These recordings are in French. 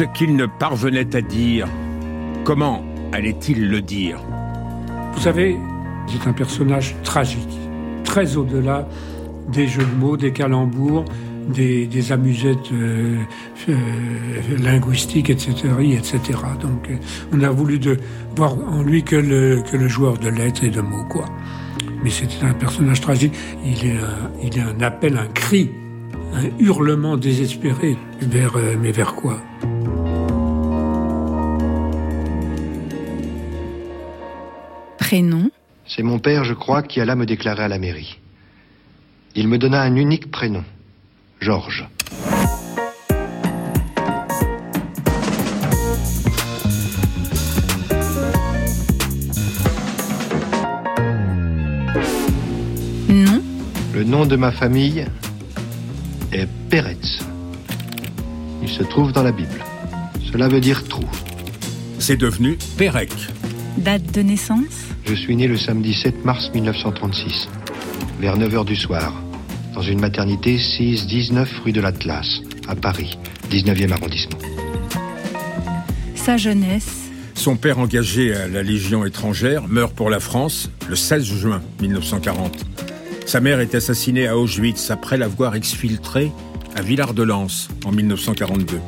Ce qu'il ne parvenait à dire, comment allait-il le dire? Vous savez, c'est un personnage tragique, très au-delà des jeux de mots, des calembours, des, amusettes euh, euh, linguistiques, etc., etc. Donc, euh, on a voulu voir en lui que le, joueur de lettres et de mots, quoi. Mais c'était un personnage tragique. Il est un, un appel, un cri, un hurlement désespéré. Mais vers quoi? Prénom C'est mon père, je crois, qui alla me déclarer à la mairie. Il me donna un unique prénom. Georges. Non. Le nom de ma famille est Peretz. Il se trouve dans la Bible. Cela veut dire trou. C'est devenu Pérec. Date de naissance Je suis né le samedi 7 mars 1936, vers 9h du soir dans une maternité 6-19 rue de l'Atlas, à Paris, 19e arrondissement. Sa jeunesse Son père engagé à la Légion étrangère meurt pour la France le 16 juin 1940. Sa mère est assassinée à Auschwitz après l'avoir exfiltrée à Villard-de-Lans en 1942.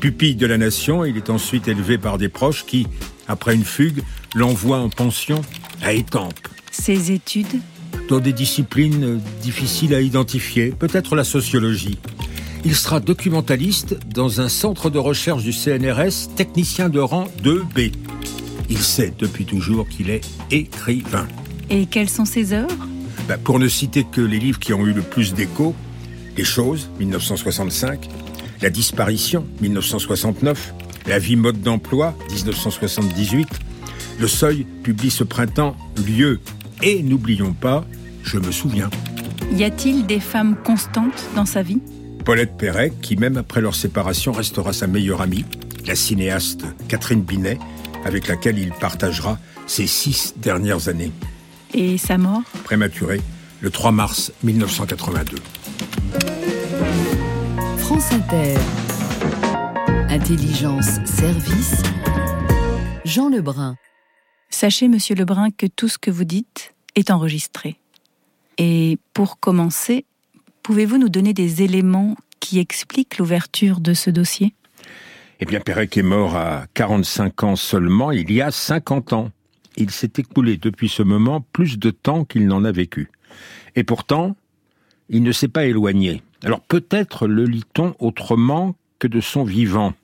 Pupille de la nation, il est ensuite élevé par des proches qui, après une fugue, l'envoient en pension à Étampes. Ses études dans des disciplines difficiles à identifier, peut-être la sociologie. Il sera documentaliste dans un centre de recherche du CNRS, technicien de rang 2B. Il sait depuis toujours qu'il est écrivain. Et quelles sont ses œuvres? Ben, Pour ne citer que les livres qui ont eu le plus d'écho, Les choses, 1965, La disparition, 1969, La vie mode d'emploi, 1978, Le Seuil publie ce printemps Lieu. Et n'oublions pas je me souviens. Y a-t-il des femmes constantes dans sa vie? Paulette Perret, qui même après leur séparation restera sa meilleure amie, la cinéaste Catherine Binet, avec laquelle il partagera ses six dernières années. Et sa mort? Prématurée, le 3 mars 1982. France Inter. Intelligence, service. Jean Lebrun. Sachez, monsieur Lebrun, que tout ce que vous dites est enregistré. Et pour commencer, pouvez-vous nous donner des éléments qui expliquent l'ouverture de ce dossier? Eh bien, Pérec est mort à 45 ans seulement, il y a 50 ans. Il s'est écoulé depuis ce moment plus de temps qu'il n'en a vécu. Et pourtant, il ne s'est pas éloigné. Alors peut-être le lit-on autrement que de son vivant.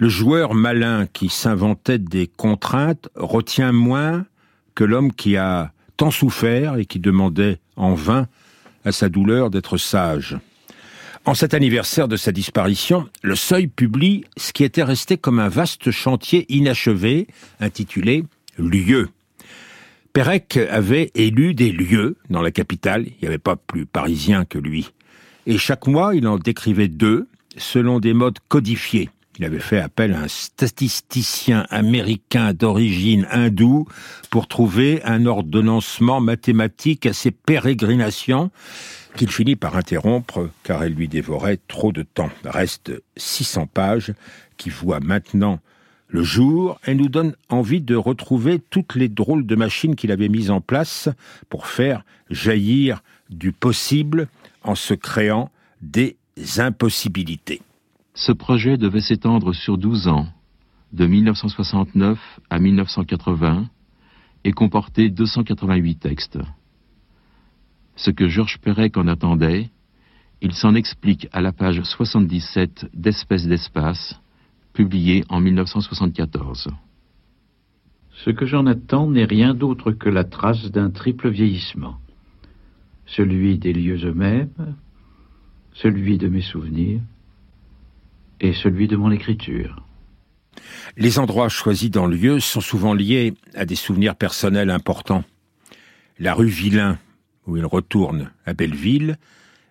Le joueur malin qui s'inventait des contraintes retient moins que l'homme qui a tant souffert et qui demandait en vain à sa douleur d'être sage. En cet anniversaire de sa disparition, le Seuil publie ce qui était resté comme un vaste chantier inachevé, intitulé Lieux. Pérec avait élu des lieux dans la capitale, il n'y avait pas plus parisien que lui. Et chaque mois, il en décrivait deux, selon des modes codifiés. Il avait fait appel à un statisticien américain d'origine hindoue pour trouver un ordonnancement mathématique à ses pérégrinations qu'il finit par interrompre car elle lui dévorait trop de temps. Reste 600 pages qui voient maintenant le jour et nous donnent envie de retrouver toutes les drôles de machines qu'il avait mises en place pour faire jaillir du possible en se créant des impossibilités. Ce projet devait s'étendre sur 12 ans, de 1969 à 1980, et comporter 288 textes. Ce que Georges Perec en attendait, il s'en explique à la page 77 d'Espèces d'espace, publiée en 1974. Ce que j'en attends n'est rien d'autre que la trace d'un triple vieillissement. Celui des lieux eux-mêmes, celui de mes souvenirs, et celui de mon écriture. Les endroits choisis dans le lieu sont souvent liés à des souvenirs personnels importants. La rue Villain, où il retourne à Belleville,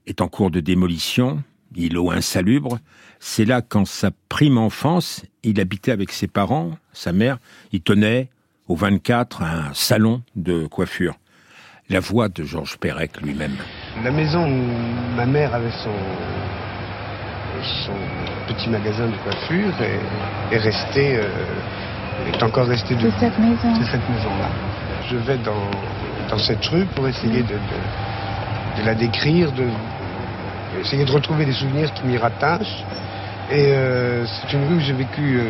est en cours de démolition, îlot insalubre. C'est là qu'en sa prime enfance, il habitait avec ses parents, sa mère, il tenait au 24 un salon de coiffure. La voix de Georges Perec lui-même. La maison où ma mère avait son, son petit magasin de coiffure est, resté, euh, est encore resté de, cette maison. cette maison-là. Je vais dans, cette rue pour essayer de, la décrire, de essayer de retrouver des souvenirs qui m'y rattachent. Et euh, c'est une rue où j'ai vécu euh,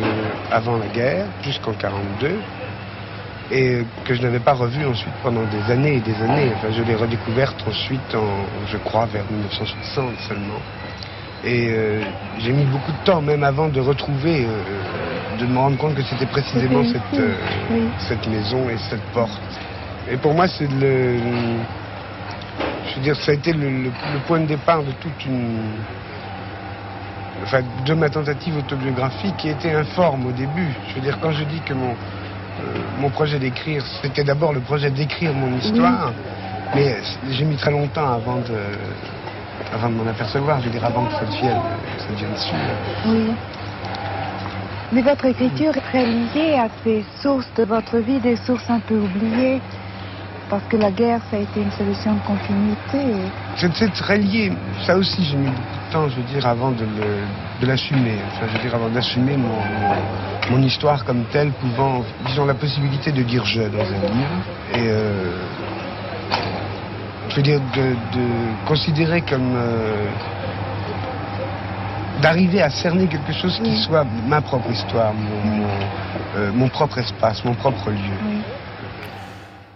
avant la guerre, jusqu'en 42 et que je n'avais pas revue ensuite pendant des années et des années. Enfin, je l'ai redécouverte ensuite, en, je crois, vers 1960 seulement. Et euh, j'ai mis beaucoup de temps, même avant de retrouver, euh, de me rendre compte que c'était précisément cette, euh, cette maison et cette porte. Et pour moi, c'est le. Je veux dire, ça a été le, point de départ de toute une. Enfin, de ma tentative autobiographique qui était informe au début. Je veux dire, quand je dis que mon, mon projet d'écrire, c'était d'abord le projet d'écrire mon histoire, mais j'ai mis très longtemps avant de avant de m'en apercevoir, je veux dire avant que ça devienne, ça devienne sûr. Oui. Mais votre écriture est très liée à ces sources de votre vie, des sources un peu oubliées, parce que la guerre, ça a été une solution de continuité. C'est très lié. Ça aussi, j'ai mis beaucoup de temps, je veux dire, avant de, l'assumer. Enfin, je veux dire, avant d'assumer mon, mon, histoire comme telle, pouvant, disons, la possibilité de dire je dans un livre. Et euh, je veux dire, de, considérer comme... Euh, d'arriver à cerner quelque chose qui soit ma propre histoire, mon, euh, propre espace, mon propre lieu.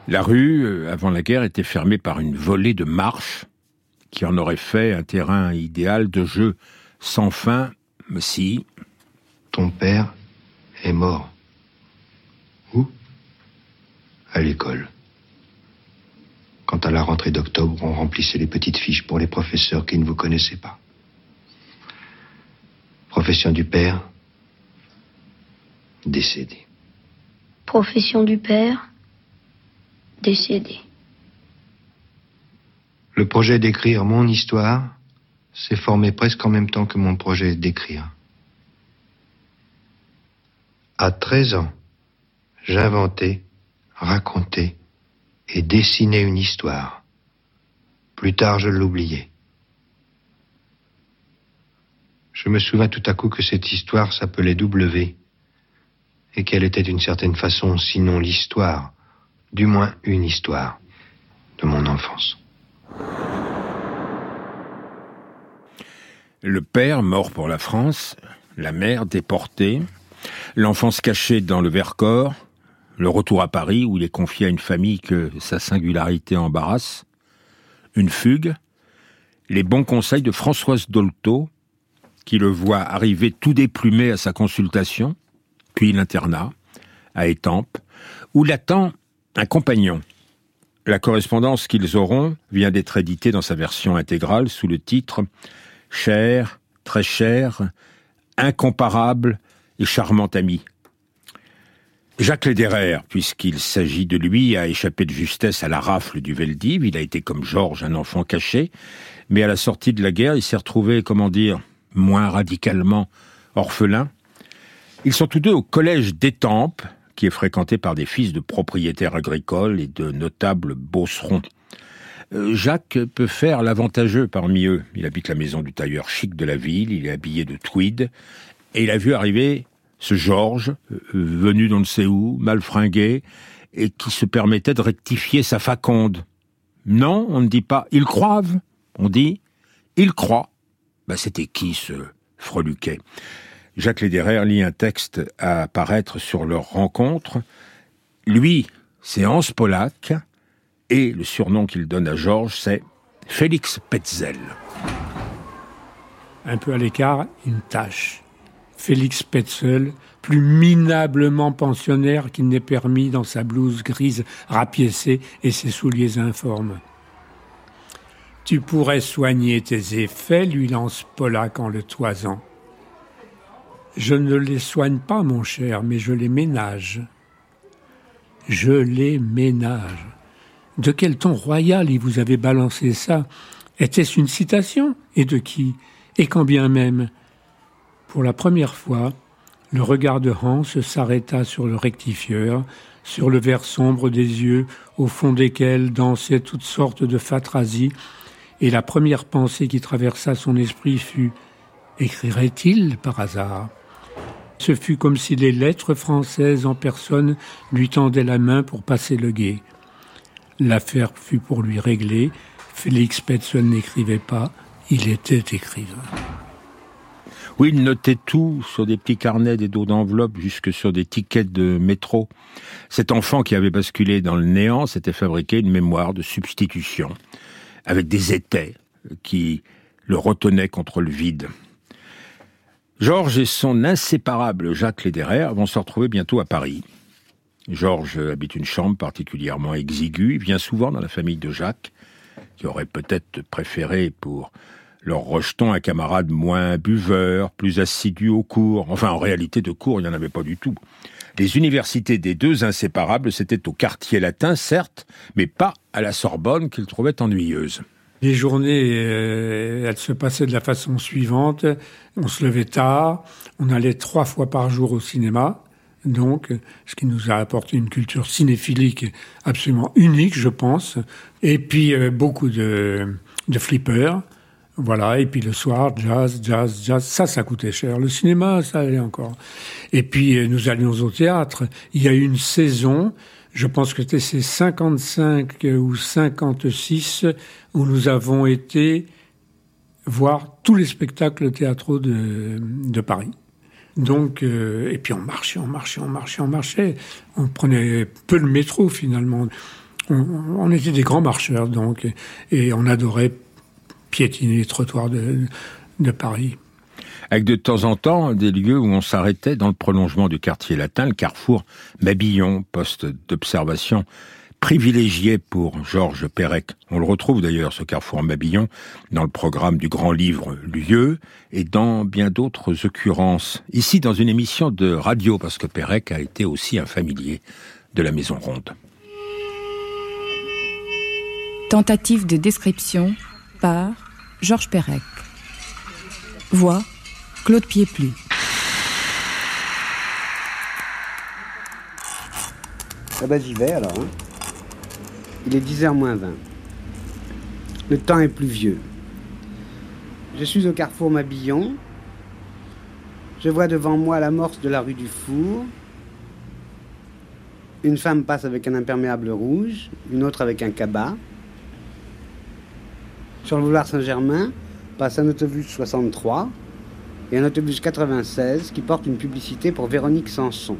La rue, euh, avant la guerre, était fermée par une volée de marches qui en aurait fait un terrain idéal de jeu sans fin, si... Ton père est mort. Où? À l'école. Quand à la rentrée d'octobre, on remplissait les petites fiches pour les professeurs qui ne vous connaissaient pas. Profession du père Décédé. Profession du père Le projet d'écrire mon histoire s'est formé presque en même temps que mon projet d'écrire. À 13 ans, j'inventais, racontais et dessinais une histoire. Plus tard, je l'oubliais. Je me souviens tout à coup que cette histoire s'appelait W et qu'elle était d'une certaine façon, sinon l'histoire, du moins une histoire de mon enfance. Le père mort pour la France, la mère déportée, l'enfance cachée dans le Vercors, le retour à Paris où il est confié à une famille que sa singularité embarrasse, une fugue, les bons conseils de Françoise Dolto, qui le voit arriver tout déplumé à sa consultation, puis l'internat, à Étampes, où l'attend un compagnon. La correspondance qu'ils auront vient d'être éditée dans sa version intégrale sous le titre Cher, très cher, incomparable et charmant ami. Jacques Lederer, puisqu'il s'agit de lui, a échappé de justesse à la rafle du Veldiv. Il a été comme Georges, un enfant caché. Mais à la sortie de la guerre, il s'est retrouvé, comment dire, moins radicalement orphelin. Ils sont tous deux au collège d'Étampes, qui est fréquenté par des fils de propriétaires agricoles et de notables beaucerons. Euh, Jacques peut faire l'avantageux parmi eux. Il habite la maison du tailleur chic de la ville, il est habillé de tweed, et il a vu arriver ce Georges, euh, venu d'on ne sait où, mal fringué, et qui se permettait de rectifier sa faconde. Non, on ne dit pas il croive, on dit il croit. Ben, C'était qui ce freluquet? Jacques Lederer lit un texte à apparaître sur leur rencontre. Lui, c'est Hans Pollack, et le surnom qu'il donne à Georges, c'est Félix Petzel. Un peu à l'écart, une tâche. Félix Petzel, plus minablement pensionnaire qu'il n'est permis dans sa blouse grise rapiécée et ses souliers informes. Tu pourrais soigner tes effets, lui lance Pollack en le toisant. Je ne les soigne pas, mon cher, mais je les ménage. Je les ménage. De quel ton royal y vous avez balancé ça? Était-ce une citation? Et de qui? Et quand bien même? Pour la première fois, le regard de Hans s'arrêta sur le rectifieur, sur le vert sombre des yeux, au fond desquels dansaient toutes sortes de fatrasies, et la première pensée qui traversa son esprit fut Écrirait-il par hasard? Ce fut comme si les lettres françaises en personne lui tendaient la main pour passer le guet. L'affaire fut pour lui réglée. Félix Petson n'écrivait pas, il était écrivain. Oui, il notait tout sur des petits carnets, des dos d'enveloppe, jusque sur des tickets de métro. Cet enfant qui avait basculé dans le néant s'était fabriqué une mémoire de substitution, avec des étais qui le retenaient contre le vide. Georges et son inséparable Jacques Lederer vont se retrouver bientôt à Paris. Georges habite une chambre particulièrement exiguë, il vient souvent dans la famille de Jacques, qui aurait peut-être préféré pour leur rejeton un camarade moins buveur, plus assidu au cours. Enfin, en réalité, de cours, il n'y en avait pas du tout. Les universités des deux inséparables, c'était au quartier latin, certes, mais pas à la Sorbonne qu'ils trouvaient ennuyeuse. Les journées, euh, elles se passaient de la façon suivante. On se levait tard, on allait trois fois par jour au cinéma, donc ce qui nous a apporté une culture cinéphilique absolument unique, je pense. Et puis euh, beaucoup de, de flippers. Voilà, et puis le soir, jazz, jazz, jazz, ça, ça coûtait cher. Le cinéma, ça allait encore. Et puis euh, nous allions au théâtre. Il y a eu une saison, je pense que c'était 55 ou 56, où nous avons été voir tous les spectacles théâtraux de, Paris. Donc, euh, et puis on marchait, on marchait, on marchait, on marchait. On prenait peu le métro finalement. On, était des grands marcheurs, donc, et on adorait piétiner les trottoirs de Paris. Avec de temps en temps des lieux où on s'arrêtait dans le prolongement du quartier latin, le carrefour Mabillon, poste d'observation privilégié pour Georges Perec. On le retrouve d'ailleurs, ce carrefour Mabillon, dans le programme du grand livre Lieu et dans bien d'autres occurrences. Ici, dans une émission de radio, parce que Perec a été aussi un familier de la Maison Ronde. Tentative de description par Georges Perec. Voix Claude Pieplu. Ah bah j'y vais alors. Hein. Il est 10h moins 20. Le temps est pluvieux. Je suis au carrefour Mabillon. Je vois devant moi l'amorce de la rue du Four. Une femme passe avec un imperméable rouge, une autre avec un cabas. Sur le boulevard Saint-Germain passe un autobus 63 et un autobus 96 qui porte une publicité pour Véronique Sanson.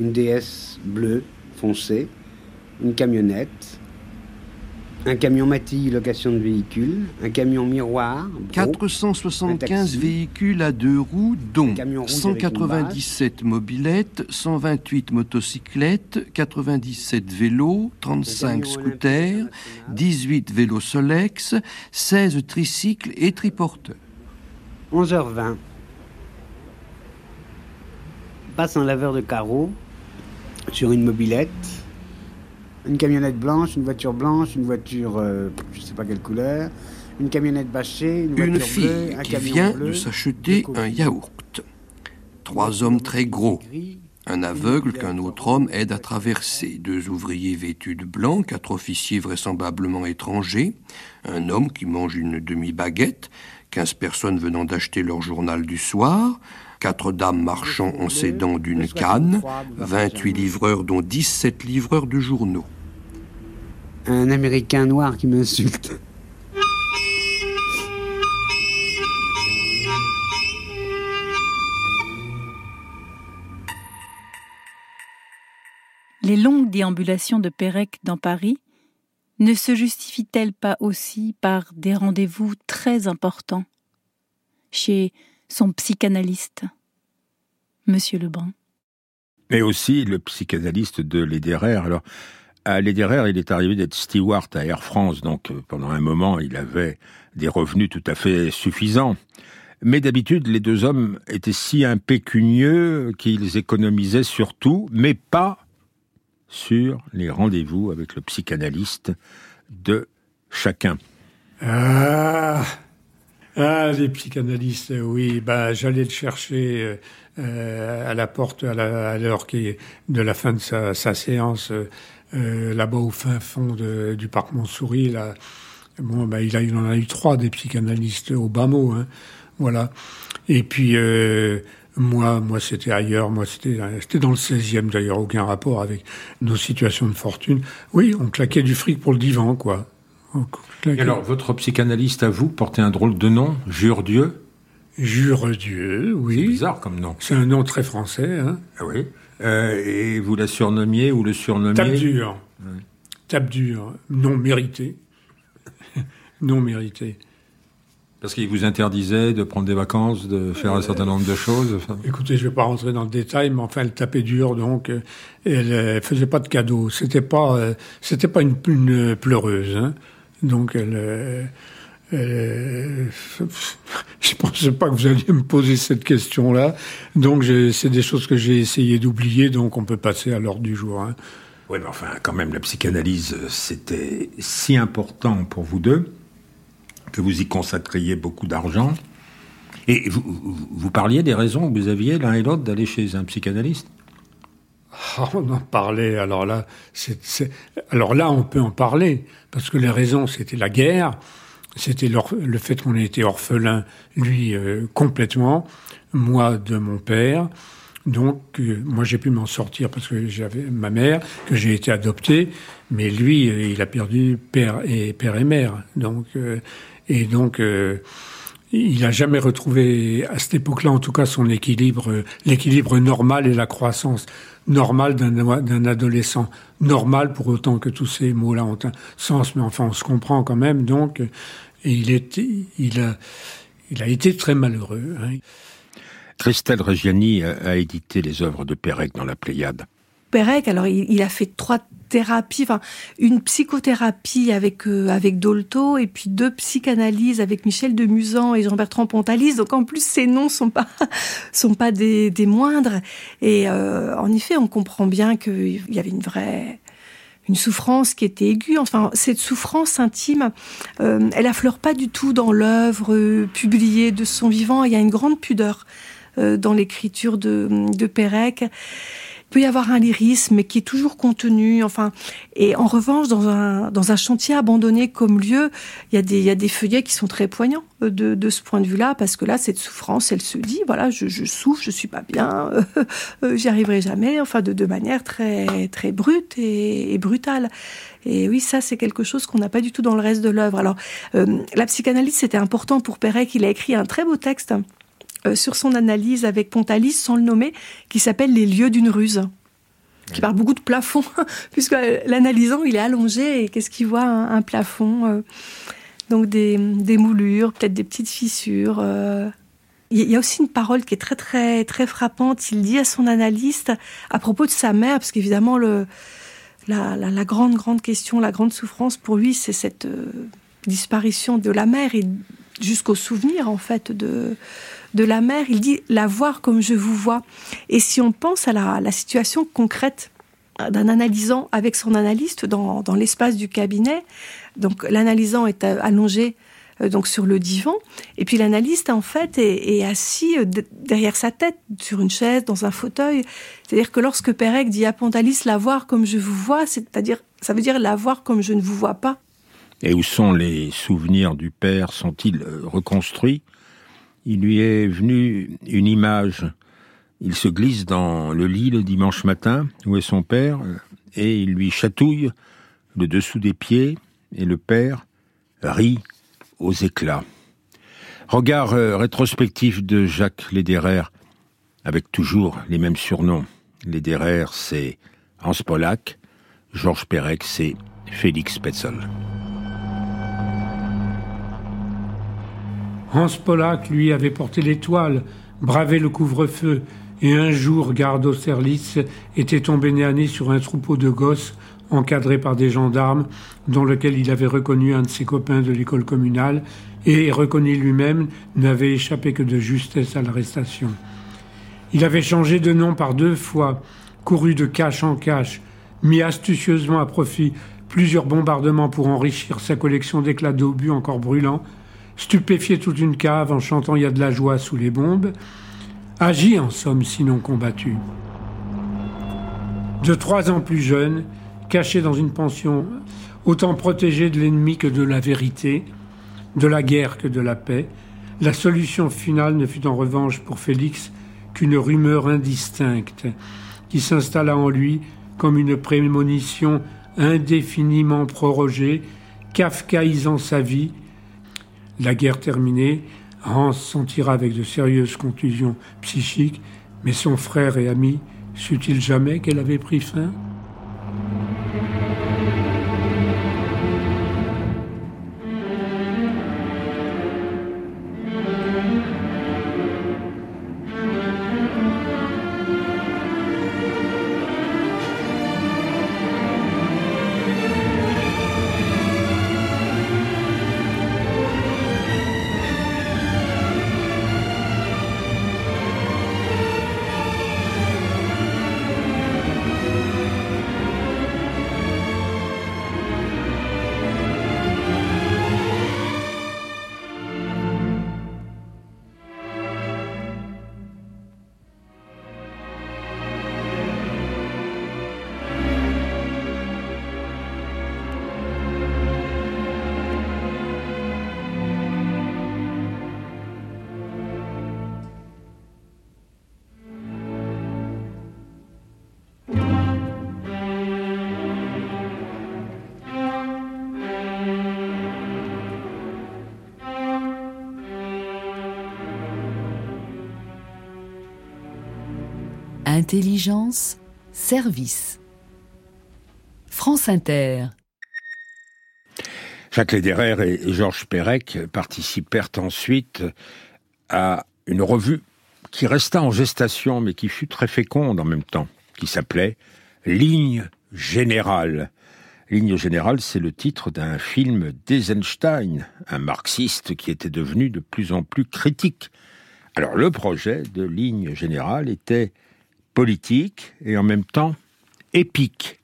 Une déesse bleue foncée, une camionnette, un camion Matilly location de véhicules, un camion miroir, Bro, 475 véhicules à deux roues, dont 197 mobilettes, 128 motocyclettes, 97 vélos, 35 scooters, 18 vélos Solex, 16 tricycles et triporteurs. 11h20. Passe un laveur de carreaux sur une mobilette. Une camionnette blanche, une voiture blanche, une voiture, euh, je sais pas quelle couleur, une camionnette bâchée, une, Une voiture fille bleue, un qui camion vient bleu, de s'acheter un yaourt. Trois hommes très gros. Un aveugle qu'un autre homme aide à traverser. Deux ouvriers vêtus de blanc, quatre officiers vraisemblablement étrangers, un homme qui mange une demi-baguette, quinze personnes venant d'acheter leur journal du soir, quatre dames marchant en s'aidant d'une canne, 28 livreurs dont 17 livreurs de journaux. un Américain noir qui m'insulte. Les longues déambulations de Pérec dans Paris ne se justifient-elles pas aussi par des rendez-vous très importants chez son psychanalyste, Monsieur Lebrun? Mais aussi le psychanalyste de Lederer. Alors, à Lederer, il est arrivé d'être steward à Air France, donc euh, pendant un moment, il avait des revenus tout à fait suffisants. Mais d'habitude, les deux hommes étaient si impécunieux qu'ils économisaient sur tout, mais pas sur les rendez-vous avec le psychanalyste de chacun. Ah, ah les psychanalystes, oui. Ben, j'allais le chercher euh, à la porte à l'heure de la fin de sa, séance, euh, euh, là-bas au fin fond du parc Montsouris, là, Bon, ben, il, il en a eu trois des psychanalystes au bas mot. Hein. Voilà. Et puis, euh, moi, moi c'était ailleurs. Moi, c'était, c'était dans le 16e d'ailleurs, aucun rapport avec nos situations de fortune. Oui, on claquait du fric pour le divan, quoi. Et alors, votre psychanalyste à vous portait un drôle de nom, Jure Dieu Jure Dieu, oui. C'est bizarre comme nom. C'est un nom très français, hein. Ah oui. Euh, et vous la surnommiez ou le surnommiez? Tape dur. Tape dur. Non mérité. non mérité. Parce qu'il vous interdisait de prendre des vacances, de faire un certain nombre de choses. Écoutez, je vais pas rentrer dans le détail, mais enfin, elle tapait dur, donc euh, elle, euh, faisait pas de cadeaux. C'était pas, euh, c'était pas une, une pleureuse. Hein. Donc elle, euh, euh, je pensais pas que vous alliez me poser cette question-là. Donc c'est des choses que j'ai essayé d'oublier, donc on peut passer à l'ordre du jour. Hein. Oui, mais enfin, quand même, la psychanalyse, c'était si important pour vous deux que vous y consacriez beaucoup d'argent. Et vous, vous, parliez des raisons que vous aviez l'un et l'autre d'aller chez un psychanalyste oh, On en parlait. Alors là, alors là, on peut en parler parce que les raisons, c'était la guerre, c'était le fait qu'on ait été orphelin, lui euh, complètement, moi de mon père. Donc, euh, moi, j'ai pu m'en sortir parce que j'avais ma mère, que j'ai été adopté, mais lui, euh, il a perdu père et père et mère. Donc, et donc, euh, il n'a jamais retrouvé, à cette époque-là en tout cas, son équilibre, l'équilibre normal et la croissance normale d'un adolescent. Normal pour autant que tous ces mots-là ont un sens, mais enfin, on se comprend quand même. Donc, il, était, il, a, il a été très malheureux. Hein. Christelle Reggiani a, édité les œuvres de Pérec dans la Pléiade. Pérec, alors il, a fait trois thérapies, enfin une psychothérapie avec euh, avec Dolto et puis deux psychanalyses avec Michel de Musan et Jean-Bertrand Pontalis. Donc en plus ces noms sont pas sont pas des, des moindres. Et euh, en effet, on comprend bien qu'il y avait une vraie une souffrance qui était aiguë. Enfin, cette souffrance intime, euh, elle affleure pas du tout dans l'œuvre publiée de son vivant. Il y a une grande pudeur dans l'écriture de, Pérec peut y avoir un lyrisme qui est toujours contenu. Enfin, et en revanche, dans un, chantier abandonné comme lieu, il y, a des, il feuillets qui sont très poignants euh, de, ce point de vue-là, parce que là, cette souffrance, elle se dit, voilà, je, souffre, je suis pas bien, euh, j'y arriverai jamais, enfin, de, manière très, très brute et, brutale. Et oui, ça, c'est quelque chose qu'on n'a pas du tout dans le reste de l'œuvre. Alors, euh, la psychanalyse, c'était important pour Perret, il a écrit un très beau texte euh, sur son analyse avec Pontalis, sans le nommer, qui s'appelle Les lieux d'une ruse qui parle beaucoup de plafond, puisque l'analysant, il est allongé et qu'est-ce qu'il voit un, plafond euh, Donc des, moulures, peut-être des petites fissures. Euh. Il y a aussi une parole qui est très très très frappante. Il dit à son analyste à propos de sa mère, parce qu'évidemment le la, la, grande grande question, la grande souffrance pour lui, c'est cette disparition de la mère et jusqu'au souvenir en fait de de la mère, il dit la voir comme je vous vois. Et si on pense à la, situation concrète d'un analysant avec son analyste dans, l'espace du cabinet, donc l'analysant est allongé euh, donc sur le divan, et puis l'analyste en fait est, assis euh, derrière sa tête sur une chaise, dans un fauteuil. C'est-à-dire que lorsque Pérec dit à Pontalis la voir comme je vous vois, c'est-à-dire ça veut dire la voir comme je ne vous vois pas. Et où sont les souvenirs du père? Sont-ils euh, reconstruits? Il lui est venu une image. Il se glisse dans le lit le dimanche matin, où est son père, et il lui chatouille le dessous des pieds, et le père rit aux éclats. Regard euh, rétrospectif de Jacques Lederer, avec toujours les mêmes surnoms. Lederer, c'est Hans Pollack, Georges Perec, c'est Félix Petzold. Hans Pollack, lui, avait porté l'étoile, bravé le couvre-feu, et un jour, garde Austerlitz était tombé nez sur un troupeau de gosses encadrés par des gendarmes, dans lequel il avait reconnu un de ses copains de l'école communale, et, reconnu lui-même, n'avait échappé que de justesse à l'arrestation. Il avait changé de nom par deux fois, couru de cache en cache, mis astucieusement à profit plusieurs bombardements pour enrichir sa collection d'éclats d'obus encore brûlants, stupéfier toute une cave en chantant Il y a de la joie sous les bombes, agi en somme sinon combattu. De trois ans plus jeune, caché dans une pension autant protégé de l'ennemi que de la vérité, de la guerre que de la paix. La solution finale ne fut en revanche pour Félix qu'une rumeur indistincte qui s'installa en lui comme une prémonition indéfiniment prorogée, kafkaïsant sa vie. La guerre terminée, Hans s'en tira avec de sérieuses contusions psychiques, mais son frère et ami sut-il jamais qu'elle avait pris fin? Intelligence, service. France Inter. Jacques Lederer et Georges Perec participèrent ensuite à une revue qui resta en gestation, mais qui fut très féconde en même temps, qui s'appelait Ligne générale. Ligne générale, c'est le titre d'un film d'Eisenstein, un marxiste qui était devenu de plus en plus critique. Alors le projet de Ligne générale était politique et en même temps épique.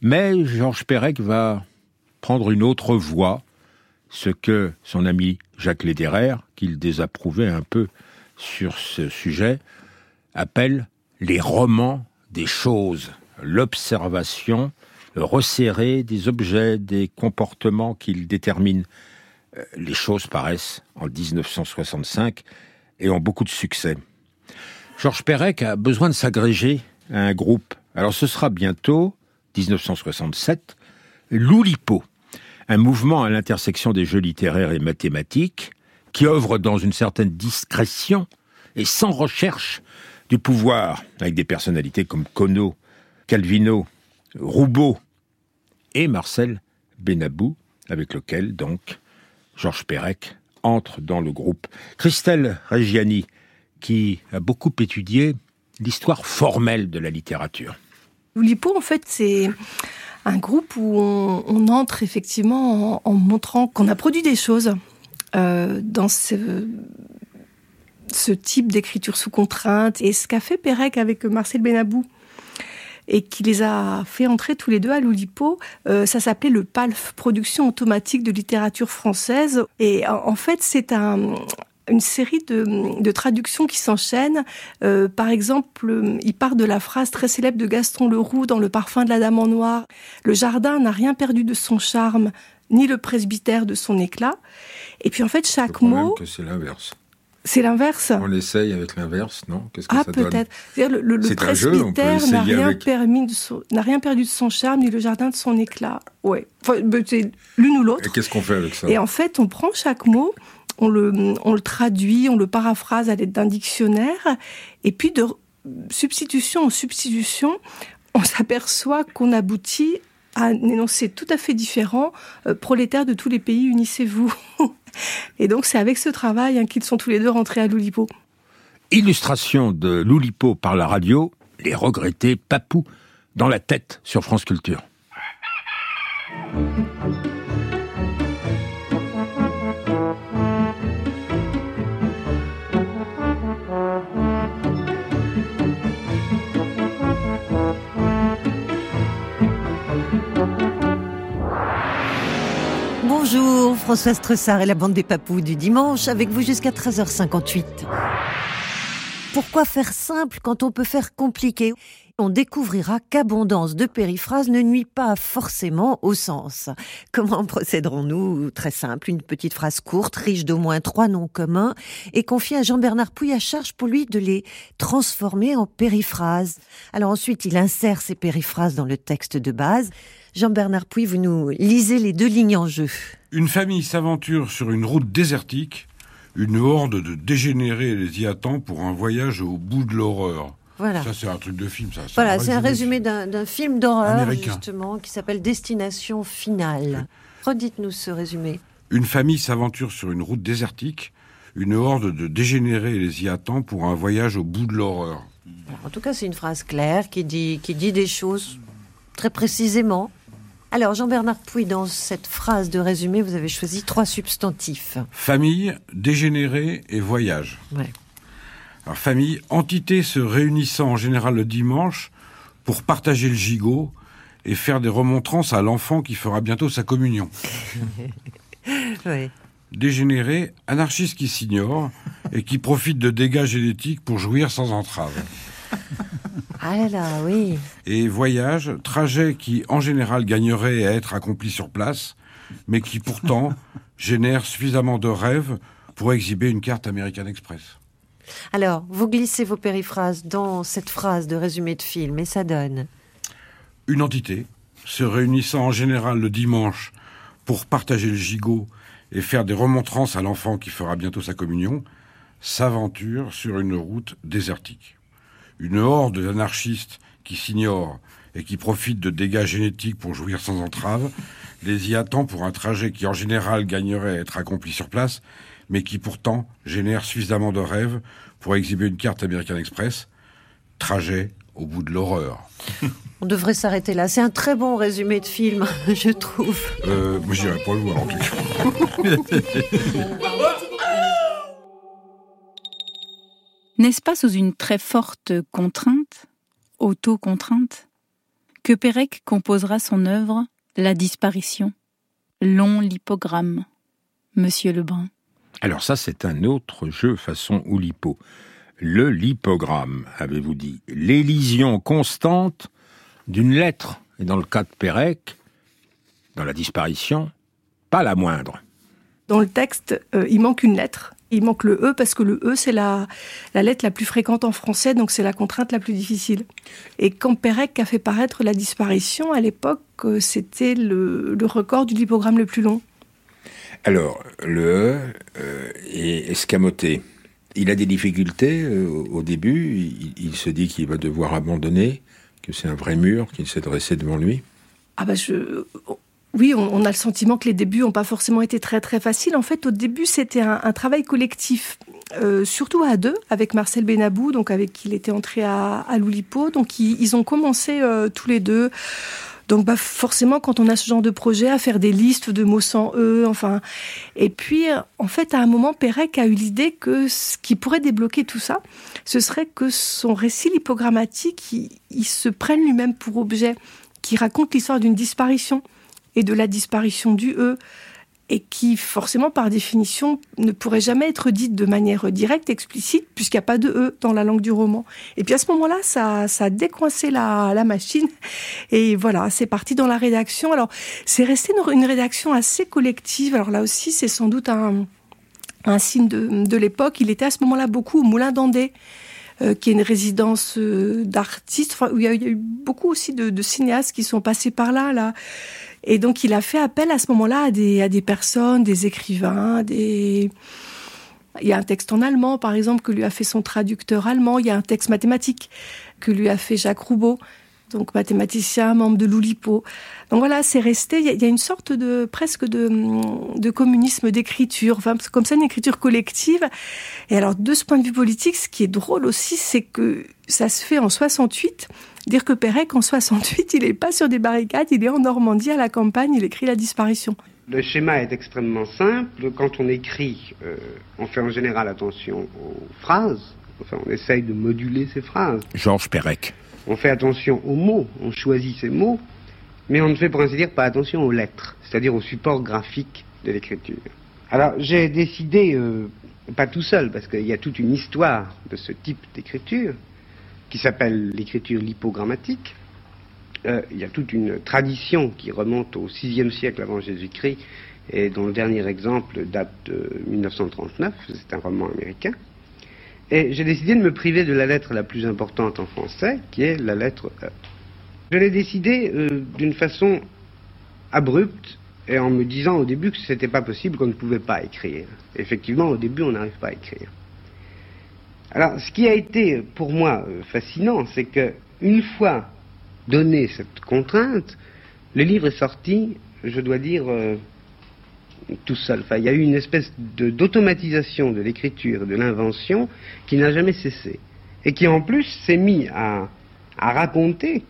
Mais Georges Perec va prendre une autre voie, ce que son ami Jacques Lederer, qu'il désapprouvait un peu sur ce sujet, appelle les romans des choses, l'observation resserrée des objets, des comportements qu'il détermine. Euh, les choses paraissent en 1965 et ont beaucoup de succès. Georges Perec a besoin de s'agréger à un groupe. Alors ce sera bientôt, 1967, l'Oulipo, un mouvement à l'intersection des jeux littéraires et mathématiques qui œuvre dans une certaine discrétion et sans recherche du pouvoir, avec des personnalités comme Cono, Calvino, Roubaud et Marcel Benabou, avec lequel donc Georges Perec entre dans le groupe. Christelle Reggiani qui a beaucoup étudié l'histoire formelle de la littérature. L'Oulipo, en fait, c'est un groupe où on, entre effectivement en, montrant qu'on a produit des choses euh, dans ce, ce type d'écriture sous contrainte. Et ce qu'a fait Pérec avec Marcel Benabou, et qui les a fait entrer tous les deux à l'Oulipo. Euh, ça s'appelait le PALF, Production automatique de littérature française. Et en fait, c'est un, une série de, traductions qui s'enchaînent. Euh, par exemple, il part de la phrase très célèbre de Gaston Leroux dans Le parfum de la dame en noir. Le jardin n'a rien perdu de son charme, ni le presbytère de son éclat. Et puis en fait, chaque mot. que c'est l'inverse. C'est l'inverse. On essaye avec l'inverse, non? Qu'est-ce que ah, peut-être. Le, le, le presbytère n'a rien, de n'a rien perdu de son charme, ni le jardin de son éclat. Ouais. Enfin, c'est l'une ou l'autre. Et qu'est-ce qu'on fait avec ça? Et en fait, on prend chaque mot on le, traduit, on le paraphrase à l'aide d'un dictionnaire, et puis de substitution en substitution, on s'aperçoit qu'on aboutit à un énoncé tout à fait différent, euh, prolétaires de tous les pays, unissez-vous. et donc c'est avec ce travail hein, qu'ils sont tous les deux rentrés à l'Oulipo. Illustration de l'Oulipo par la radio, les regrettés Papou dans la tête sur France Culture. Bonjour, Françoise Tressard et la bande des papous du dimanche avec vous jusqu'à 13h58. Pourquoi faire simple quand on peut faire compliqué? On découvrira qu'abondance de périphrases ne nuit pas forcément au sens. Comment procéderons-nous Très simple, une petite phrase courte, riche d'au moins trois noms communs, et confiée à Jean-Bernard Pouille à charge pour lui de les transformer en périphrases. Alors ensuite, il insère ces périphrases dans le texte de base. Jean-Bernard Pouille, vous nous lisez les deux lignes en jeu. Une famille s'aventure sur une route désertique. Une horde de dégénérés les y attend pour un voyage au bout de l'horreur. Voilà. Ça, c'est un truc de film, ça. Voilà, c'est un résumé d'un film d'horreur, justement, qui s'appelle Destination Finale. Redites-nous ce résumé. Une famille s'aventure sur une route désertique. Une horde de dégénérés les y attend pour un voyage au bout de l'horreur. En tout cas, c'est une phrase claire qui dit, qui dit des choses très précisément. Alors, Jean-Bernard Pouy, dans cette phrase de résumé, vous avez choisi trois substantifs. Famille, dégénéré et voyage. Ouais. Alors, famille, entité se réunissant en général le dimanche pour partager le gigot et faire des remontrances à l'enfant qui fera bientôt sa communion. oui. Dégénéré, anarchiste qui s'ignore et qui profite de dégâts génétiques pour jouir sans entrave. Ah là oui. Et voyage, trajet qui en général gagnerait à être accompli sur place, mais qui pourtant génère suffisamment de rêves pour exhiber une carte American Express. Alors, vous glissez vos périphrases dans cette phrase de résumé de film et ça donne. Une entité, se réunissant en général le dimanche pour partager le gigot et faire des remontrances à l'enfant qui fera bientôt sa communion, s'aventure sur une route désertique une horde d'anarchistes qui s'ignorent et qui profitent de dégâts génétiques pour jouir sans entrave, les y attend pour un trajet qui en général gagnerait à être accompli sur place, mais qui pourtant génère suffisamment de rêves pour exhiber une carte American Express. Trajet au bout de l'horreur. On devrait s'arrêter là. C'est un très bon résumé de film, je trouve. Euh, moi, j'irai pas le voir en tout cas. N'est-ce pas sous une très forte contrainte, auto-contrainte, que Pérec composera son œuvre La disparition, long lipogramme, Monsieur Lebrun Alors ça, c'est un autre jeu façon Oulipo. Le lipogramme, avez-vous dit, l'élision constante d'une lettre. Et dans le cas de Pérec, dans la disparition, pas la moindre. Dans le texte, euh, il manque une lettre il manque le E parce que le E, c'est la, lettre la plus fréquente en français, donc c'est la contrainte la plus difficile. Et quand Pérec a fait paraître la disparition, à l'époque, euh, c'était le, record du lipogramme le plus long. Alors, le E euh, est escamoté. Il a des difficultés euh, au début. Il, se dit qu'il va devoir abandonner, que c'est un vrai mur qui s'est dressé devant lui. Ah bah je, oui, on, a le sentiment que les débuts n'ont pas forcément été très très faciles. En fait, au début, c'était un, travail collectif, euh, surtout à deux, avec Marcel Benabou, donc avec qui il était entré à, à Loulipo. Donc ils, ont commencé tous les deux. Donc bah forcément, quand on a ce genre de projet, à faire des listes de mots sans e, enfin. Et puis, en fait, à un moment, Pérec a eu l'idée que ce qui pourrait débloquer tout ça, ce serait que son récit lipogrammatique, il se prenne lui-même pour objet, qui raconte l'histoire d'une disparition et de la disparition du E, et qui forcément par définition ne pourrait jamais être dite de manière directe, explicite, puisqu'il n'y a pas de E dans la langue du roman. Et puis à ce moment-là, ça, a décoincé la, machine, et voilà, c'est parti dans la rédaction. Alors c'est resté une, rédaction assez collective, alors là aussi c'est sans doute un, signe de, de l'époque, il était à ce moment-là beaucoup au Moulin d'Andé, euh, qui est une résidence euh, d'artistes, où il y, a, eu beaucoup aussi de, de, cinéastes qui sont passés par là, là. Et donc, il a fait appel à ce moment-là à des, personnes, des écrivains, des... Il y a un texte en allemand, par exemple, que lui a fait son traducteur allemand. Il y a un texte mathématique que lui a fait Jacques Roubaud, donc mathématicien, membre de l'Oulipo. Donc voilà, c'est resté. Il y, a, une sorte de presque de, de communisme d'écriture, enfin, comme ça, une écriture collective. Et alors, de ce point de vue politique, ce qui est drôle aussi, c'est que ça se fait en 68 Dire que Pérec, en 68, il n'est pas sur des barricades, il est en Normandie, à la campagne, il écrit la disparition. Le schéma est extrêmement simple. Quand on écrit, euh, on fait en général attention aux phrases. Enfin, on essaye de moduler ces phrases. Georges Pérec. On fait attention aux mots, on choisit ces mots, mais on ne fait pour ainsi dire pas attention aux lettres, c'est-à-dire au support graphique de l'écriture. Alors j'ai décidé, euh, pas tout seul, parce qu'il y a toute une histoire de ce type d'écriture, qui s'appelle l'écriture lipogrammatique. Euh, il y a toute une tradition qui remonte au VIe siècle avant Jésus-Christ, et dont le dernier exemple date de 1939, c'est un roman américain. Et j'ai décidé de me priver de la lettre la plus importante en français, qui est la lettre E. Je l'ai décidé euh, d'une façon abrupte et en me disant au début que ce n'était pas possible, qu'on ne pouvait pas écrire. Effectivement, au début, on n'arrive pas à écrire. Alors, ce qui a été pour moi euh, fascinant, c'est que une fois donnée cette contrainte, le livre est sorti, je dois dire, euh, tout seul. Il y a eu une espèce d'automatisation de, l'écriture, de l'invention, qui n'a jamais cessé. Et qui en plus s'est mis à, à raconter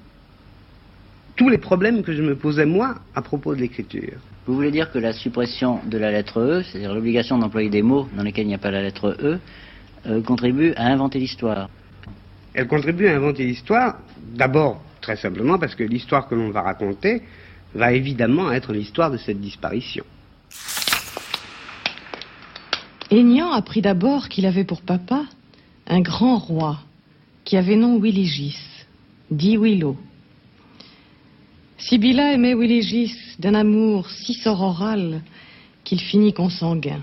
tous les problèmes que je me posais moi à propos de l'écriture. Vous voulez dire que la suppression de la lettre E, c'est-à-dire l'obligation d'employer des mots dans lesquels il n'y a pas la lettre E, euh, contribue à inventer l'histoire Elle contribue à inventer l'histoire, d'abord très simplement parce que l'histoire que l'on va raconter va évidemment être l'histoire de cette disparition. Aignan apprit d'abord qu'il avait pour papa un grand roi qui avait nom Willigis, dit Willow. Sibylla aimait Willigis d'un amour si sororal qu'il finit consanguin,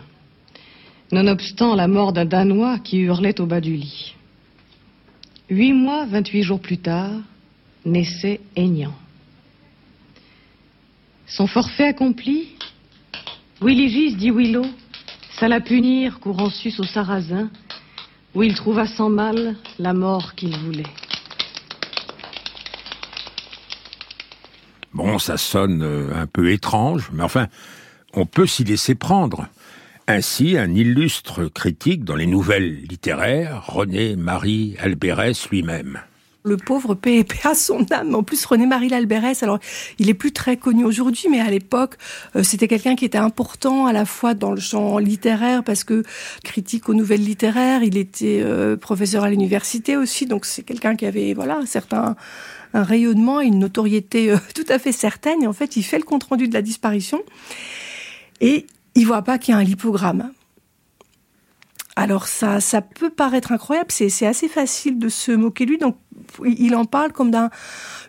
nonobstant la mort d'un Danois qui hurlait au bas du lit. Huit mois, vingt-huit jours plus tard, naissait Aignan. Son forfait accompli, Willigis dit Willow s'alla punir courant sus au Sarrasin, où il trouva sans mal la mort qu'il voulait. Bon, ça sonne euh, un peu étrange, mais enfin, on peut s'y laisser prendre. Ainsi, un illustre critique dans les nouvelles littéraires, René Marie Albérès lui-même le pauvre paix à son âme. En plus, René-Marie Lalbérès, alors il est plus très connu aujourd'hui, mais à l'époque, euh, c'était quelqu'un qui était important à la fois dans le champ littéraire, parce que critique aux nouvelles littéraires, il était euh, professeur à l'université aussi, donc c'est quelqu'un qui avait voilà un certain un rayonnement une notoriété euh, tout à fait certaine. Et en fait, il fait le compte rendu de la disparition et il voit pas qu'il y a un lipogramme. Alors ça, peut paraître incroyable, c'est assez facile de se moquer lui. Donc il en parle comme d'un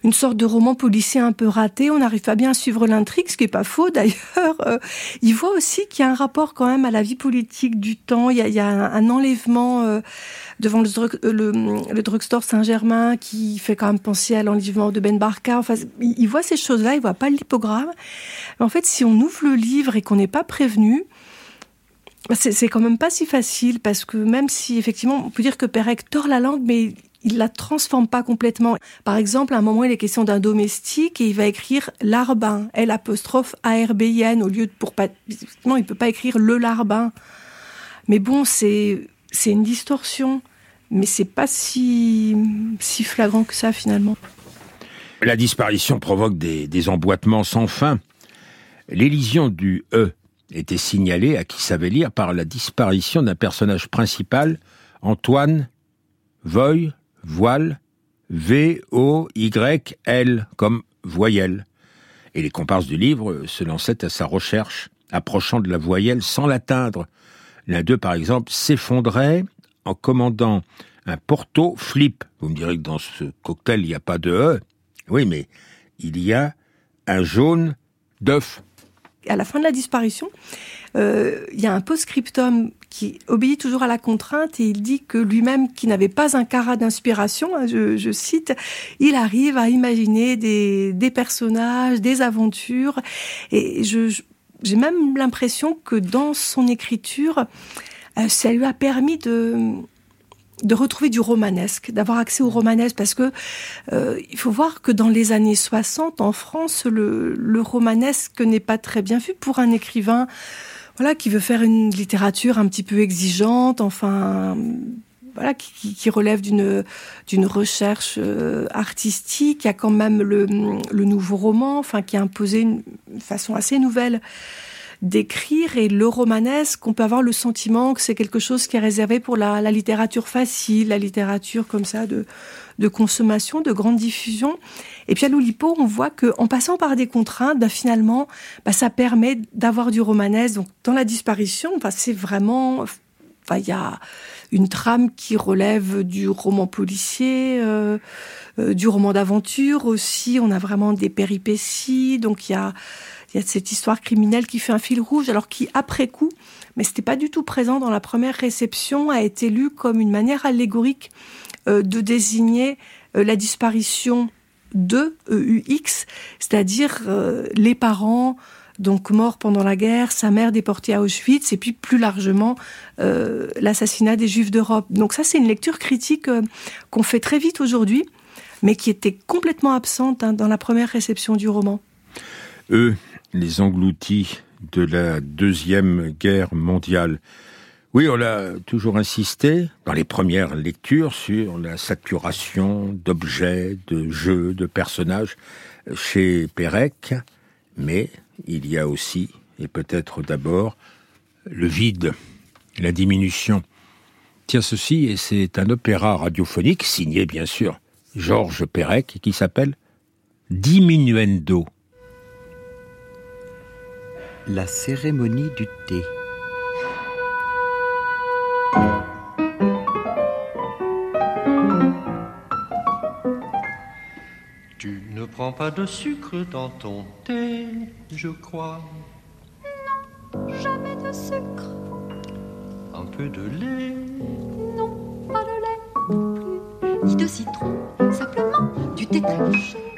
une sorte de roman policier un peu raté. On n'arrive pas bien à suivre l'intrigue, ce qui est pas faux d'ailleurs. Euh, il voit aussi qu'il y a un rapport quand même à la vie politique du temps. Il y a, un, enlèvement euh, devant le, le, drugstore Saint-Germain qui fait quand même penser à l'enlèvement de Ben Barka. Enfin, il, voit ces choses-là, il voit pas le lipogramme. Mais en fait, si on ouvre le livre et qu'on n'est pas prévenu, c'est quand même pas si facile parce que même si effectivement on peut dire que Pérec tord la langue, mais il la transforme pas complètement. Par exemple, à un moment, il est question d'un domestique et il va écrire larbin, L apostrophe A R B I N au lieu de pour pas. Non, il peut pas écrire le larbin. Mais bon, c'est c'est une distorsion, mais c'est pas si si flagrant que ça finalement. La disparition provoque des, emboîtements sans fin. L'élision du E était signalé à qui savait lire par la disparition d'un personnage principal, Antoine Voy, voile, V-O-Y-L, comme voyelle. Et les comparses du livre se lançaient à sa recherche, approchant de la voyelle sans l'atteindre. L'un d'eux, par exemple, s'effondrait en commandant un Porto Flip. Vous me direz que dans ce cocktail, il n'y a pas de E. Oui, mais il y a un jaune d'œuf à la fin de la disparition, euh, il y a un post-scriptum qui obéit toujours à la contrainte et il dit que lui-même, qui n'avait pas un carat d'inspiration, hein, je, cite, il arrive à imaginer des, personnages, des aventures. Et j'ai même l'impression que dans son écriture, ça lui a permis de de retrouver du romanesque, d'avoir accès au romanesque, parce que euh, il faut voir que dans les années 60, en France, le, romanesque n'est pas très bien vu pour un écrivain, voilà, qui veut faire une littérature un petit peu exigeante, enfin, voilà, qui, relève d'une d'une recherche euh, artistique. Il y a quand même le, le nouveau roman, enfin, qui a imposé une façon assez nouvelle d'écrire et le romanesque, on peut avoir le sentiment que c'est quelque chose qui est réservé pour la, littérature facile, la littérature comme ça de, de consommation, de grande diffusion. Et puis à l'Oulipo, on voit qu'en passant par des contraintes, bah, finalement, bah, ça permet d'avoir du romanesque. Donc dans la disparition, bah, c'est vraiment, il y a une trame qui relève du roman policier. Euh, euh, du roman d'aventure aussi. On a vraiment des péripéties. Donc il y a, y a cette histoire criminelle qui fait un fil rouge, alors qui après coup, mais c'était pas du tout présent dans la première réception, a été lu comme une manière allégorique euh, de désigner euh, la disparition de EUX, c'est-à-dire les parents donc morts pendant la guerre, sa mère déportée à Auschwitz, et puis plus largement l'assassinat des Juifs d'Europe. Donc ça, c'est une lecture critique qu'on fait très vite aujourd'hui, mais qui était complètement absente hein, dans la première réception du roman. Les engloutis de la Deuxième Guerre mondiale. Oui, on a toujours insisté dans les premières lectures sur la saturation d'objets, de jeux, de personnages chez Pérec, mais il y a aussi, et peut-être d'abord, le vide, la diminution. Tiens ceci, et c'est un opéra radiophonique signé bien sûr Georges Perec qui s'appelle Diminuendo. La cérémonie du thé. Tu ne prends pas de sucre dans ton thé, je crois. Non, jamais de sucre. Un peu de lait. Non, pas de lait non plus. Ni de citron simplement du thé très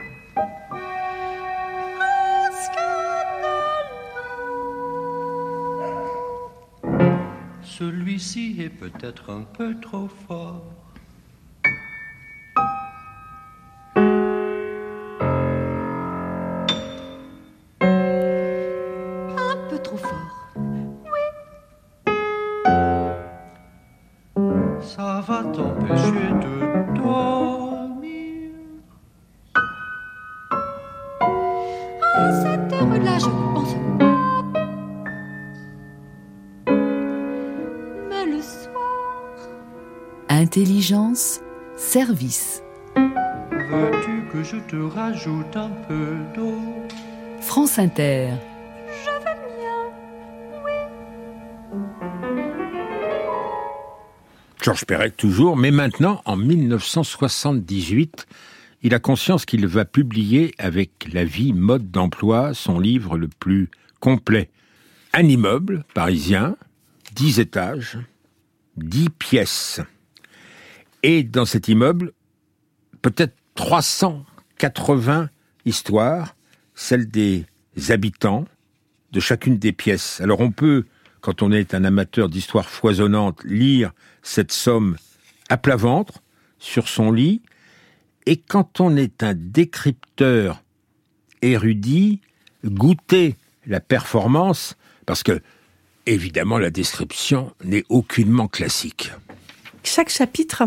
Celui-ci est peut-être un peu trop fort. Intelligence, service. Veux-tu que je te rajoute un peu d'eau? France Inter. Je vais bien. Georges Perec toujours, mais maintenant, en 1978, il a conscience qu'il va publier avec La vie, mode d'emploi, son livre le plus complet. Un immeuble parisien, 10 étages, 10 pièces. Et dans cet immeuble, peut-être 380 histoires, celles des habitants de chacune des pièces. Alors on peut, quand on est un amateur d'histoires foisonnantes, lire cette somme à plat ventre, sur son lit, et quand on est un décrypteur érudit, goûter la performance, parce que, évidemment, la description n'est aucunement classique. Chaque chapitre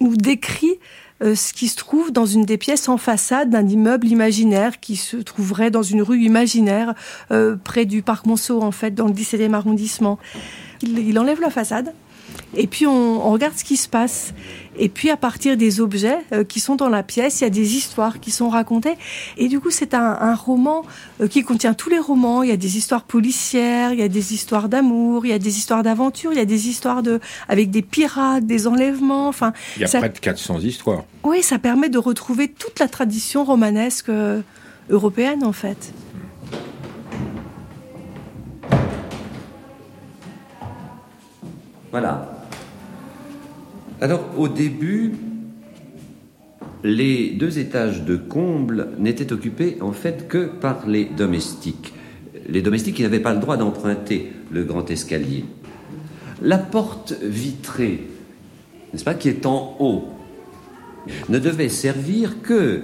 nous décrit euh, ce qui se trouve dans une des pièces en façade d'un immeuble imaginaire qui se trouverait dans une rue imaginaire euh, près du parc Monceau, en fait, dans le 17e arrondissement. Il, il enlève la façade et puis on, on, regarde ce qui se passe. Et puis à partir des objets euh, qui sont dans la pièce, il y a des histoires qui sont racontées. Et du coup, c'est un, un, roman euh, qui contient tous les romans. Il y a des histoires policières, il y a des histoires d'amour, il y a des histoires d'aventure, il y a des histoires de avec des pirates, des enlèvements. Enfin, il y a ça, près de 400 histoires. Oui, ça permet de retrouver toute la tradition romanesque euh, européenne en fait. Voilà. Alors au début, les deux étages de comble n'étaient occupés en fait que par les domestiques. Les domestiques n'avaient pas le droit d'emprunter le grand escalier. La porte vitrée, n'est-ce pas, qui est en haut, ne devait servir que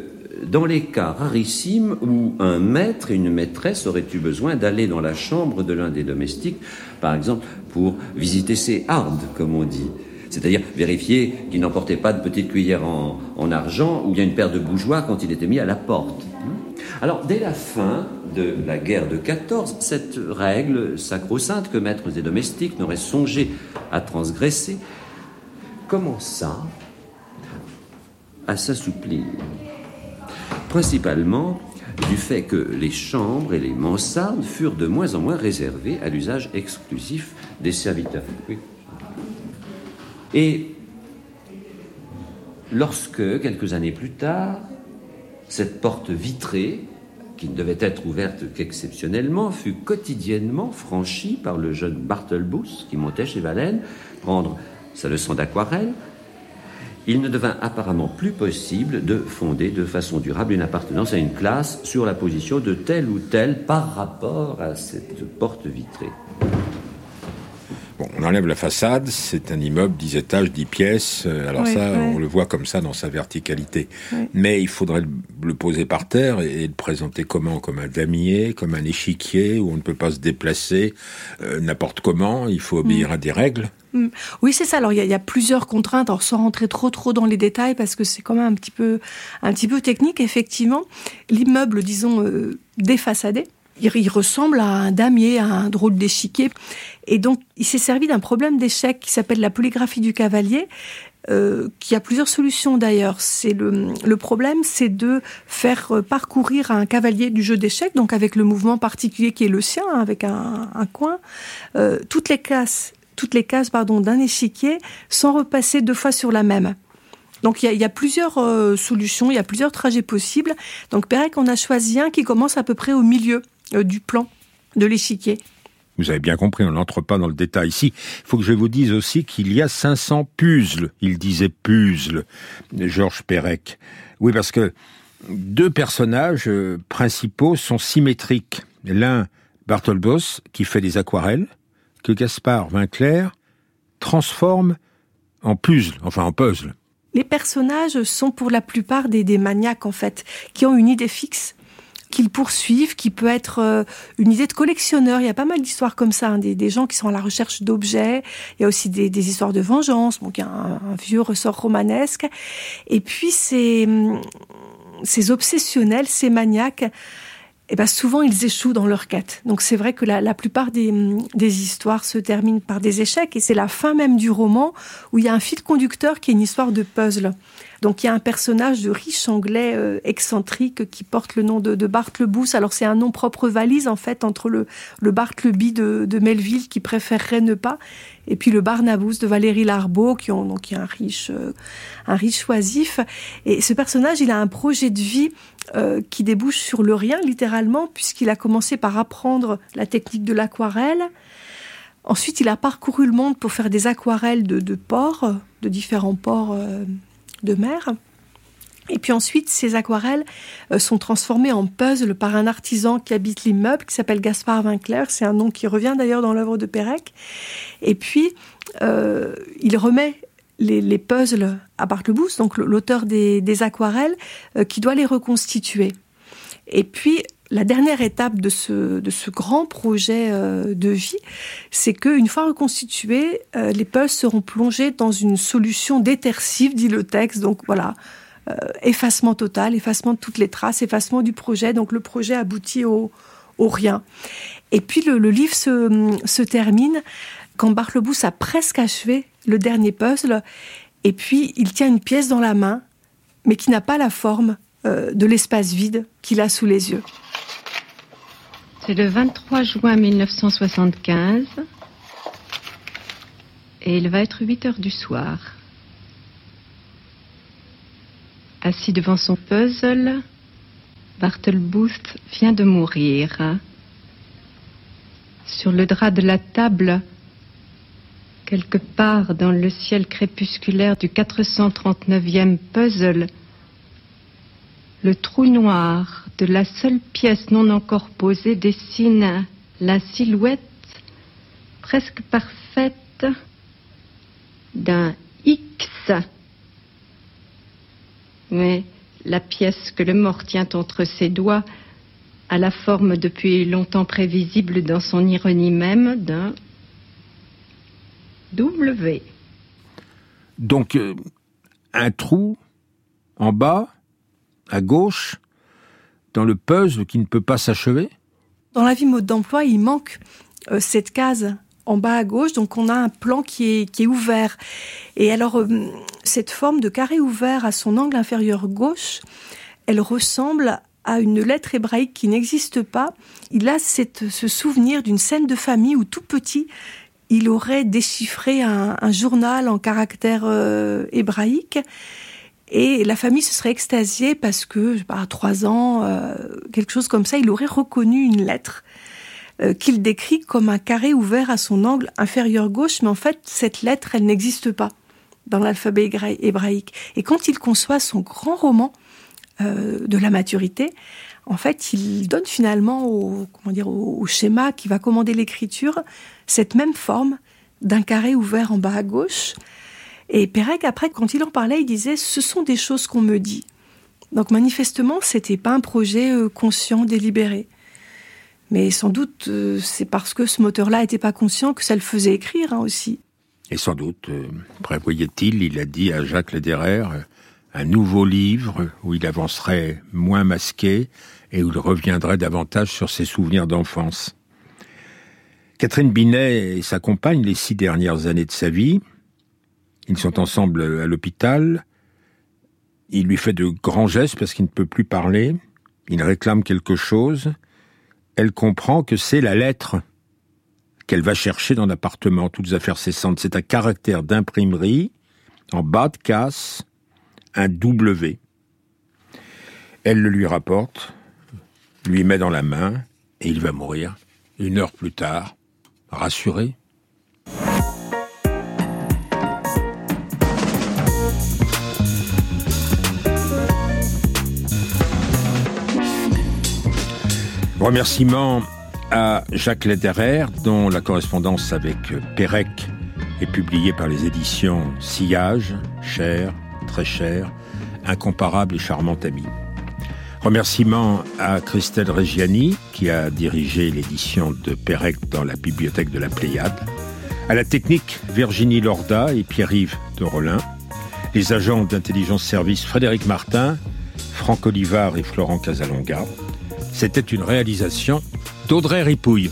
dans les cas rarissimes où un maître et une maîtresse auraient eu besoin d'aller dans la chambre de l'un des domestiques, par exemple pour visiter ses hardes, comme on dit. C'est-à-dire vérifier qu'il n'emportait pas de petite cuillère en, en, argent ou bien une paire de bougeoirs quand il était mis à la porte. Alors, dès la fin de la guerre de 14, cette règle sacro-sainte que maîtres et domestiques n'auraient songé à transgresser commença à s'assouplir. Principalement du fait que les chambres et les mansardes furent de moins en moins réservées à l'usage exclusif des serviteurs. Et lorsque, quelques années plus tard, cette porte vitrée, qui ne devait être ouverte qu'exceptionnellement, fut quotidiennement franchie par le jeune Bartelbus qui montait chez Valène prendre sa leçon d'aquarelle, il ne devint apparemment plus possible de fonder de façon durable une appartenance à une classe sur la position de telle ou telle par rapport à cette porte vitrée. Bon, on enlève la façade, c'est un immeuble 10 étages, 10 pièces. euh, Alors ça, on le voit comme ça dans sa verticalité. Mais il faudrait le, poser par terre et, le présenter comment? Comme un damier, comme un échiquier où on ne peut pas se déplacer euh, n'importe comment. Il faut obéir à des règles. Mm. Oui, c'est ça. Alors, il y, a- il y a plusieurs contraintes. Alors, sans rentrer trop, trop dans les détails, parce que c'est quand même un petit peu, un petit peu technique. Effectivement, l'immeuble, disons, euh, défaçadé, il, ressemble à un damier, à un drôle d'échiquier. Et donc, il s'est servi d'un problème d'échec qui s'appelle la polygraphie du cavalier. euh, qui a plusieurs solutions d'ailleurs. C'est le, le problème, c'est de faire euh, parcourir un cavalier du jeu d'échecs, donc avec le mouvement particulier qui est le sien, hein, avec un, un coin, euh, toutes les cases, toutes les cases pardon d'un échiquier sans repasser deux fois sur la même. Donc il y y a plusieurs euh, solutions, il y a plusieurs trajets possibles. Donc Pérec en a choisi un qui commence à peu près au milieu du plan de l'échiquier. Vous avez bien compris, on n'entre pas dans le détail ici. Il faut que je vous dise aussi qu'il y a 500 puzzles. Il disait puzzles, Georges Perec. Oui, parce que deux personnages euh, principaux sont symétriques. L'un, Bartolbos, qui fait des aquarelles, que Gaspard Vinclair transforme en puzzle, enfin en puzzle. Les personnages sont pour la plupart des, des maniaques en fait, qui ont une idée fixe qu'ils poursuivent, qui peut être euh, une idée de collectionneur. Il y a pas mal d'histoires comme ça, hein, des, gens qui sont à la recherche d'objets. Il y a aussi des, histoires de vengeance, donc il y a un, un vieux ressort romanesque. Et puis ces, hum, ces obsessionnels, ces maniaques, eh ben souvent ils échouent dans leur quête. Donc c'est vrai que la, la plupart des, hum, des histoires se terminent par des échecs et c'est la fin même du roman où il y a un fil conducteur qui est une histoire de puzzle. Donc il y a un personnage de riche anglais euh, excentrique qui porte le nom de, de. Alors c'est un nom propre valise en fait entre le, le Bartleby de, Melville qui préférerait ne pas et puis le Barnabous de Valérie Larbeau qui, ont, donc, qui est un riche, euh, un riche oisif. Et ce personnage il a un projet de vie euh, qui débouche sur le rien littéralement puisqu'il a commencé par apprendre la technique de l'aquarelle. Ensuite, il a parcouru le monde pour faire des aquarelles de, ports, de différents ports de mer. Et puis ensuite, ces aquarelles euh, sont transformées en puzzles par un artisan qui habite l'immeuble, qui s'appelle Gaspard Vinclair. C'est un nom qui revient d'ailleurs dans l'œuvre de Pérec. Et puis, euh, il remet les, les puzzles à Bartlebooth, donc l'auteur des, des aquarelles, euh, qui doit les reconstituer. Et puis, la dernière étape de ce, grand projet euh, de vie, c'est qu'une fois reconstitués, euh, les puzzles seront plongés dans une solution détersive, dit le texte. Donc voilà, euh, effacement total, effacement de toutes les traces, effacement du projet. Donc le projet aboutit au, rien. Et puis le, livre se, termine quand Bartlebooth a presque achevé le dernier puzzle, et puis il tient une pièce dans la main, mais qui n'a pas la forme euh, de l'espace vide qu'il a sous les yeux. C'est le 23 juin 1975 et il va être 8 heures du soir. Assis devant son puzzle, Bartlebooth vient de mourir. Sur le drap de la table, quelque part dans le ciel crépusculaire du 439e puzzle, le trou noir de la seule pièce non encore posée dessine la silhouette presque parfaite d'un X. Mais la pièce que le mort tient entre ses doigts a la forme depuis longtemps prévisible dans son ironie même d'un W. Donc, euh, un trou en bas, à gauche, dans le puzzle qui ne peut pas s'achever Dans la vie mode d'emploi, il manque euh, cette case en bas à gauche, donc on a un plan qui est, ouvert. Et alors, euh, cette forme de carré ouvert à son angle inférieur gauche, elle ressemble à une lettre hébraïque qui n'existe pas. Il a ce souvenir d'une scène de famille où tout petit, il aurait déchiffré un, journal en caractère euh, hébraïque. Et la famille se serait extasiée parce que, à trois ans, euh, quelque chose comme ça, il aurait reconnu une lettre euh, qu'il décrit comme un carré ouvert à son angle inférieur gauche, mais en fait, cette lettre, elle n'existe pas dans l'alphabet hébraïque. Et quand il conçoit son grand roman de la maturité, en fait, il donne finalement au, comment dire, au schéma qui va commander l'écriture cette même forme d'un carré ouvert en bas à gauche. Et Pérec, après, quand il en parlait, il disait Ce sont des choses qu'on me dit. Donc, manifestement, c'était pas un projet euh, conscient, délibéré. Mais sans doute, euh, c'est parce que ce moteur-là n'était pas conscient que ça le faisait écrire hein, aussi. Et sans doute, euh, prévoyait-il, il a dit à Jacques Lederer, un nouveau livre où il avancerait moins masqué et où il reviendrait davantage sur ses souvenirs d'enfance. Catherine Binet et sa compagne, les six dernières années de sa vie, ils sont ensemble à l'hôpital. Il lui fait de grands gestes parce qu'il ne peut plus parler. Il réclame quelque chose. Elle comprend que c'est la lettre qu'elle va chercher dans l'appartement, toutes affaires cessantes. C'est un caractère d'imprimerie, en bas de casse, un W. Elle le lui rapporte, lui met dans la main, et il va mourir. Une heure plus tard, rassuré Remerciements à Jacques Lederer, dont la correspondance avec Pérec est publiée par les éditions Sillage, cher, très cher, incomparable et charmant ami. Remerciements à Christelle Reggiani, qui a dirigé l'édition de Pérec dans la bibliothèque de la Pléiade. À la technique, Virginie Lorda et Pierre-Yves de Rollin. Les agents d'intelligence service Frédéric Martin, Franck Olivard et Florent Casalonga. C'était une réalisation d'Audrey Ripouille.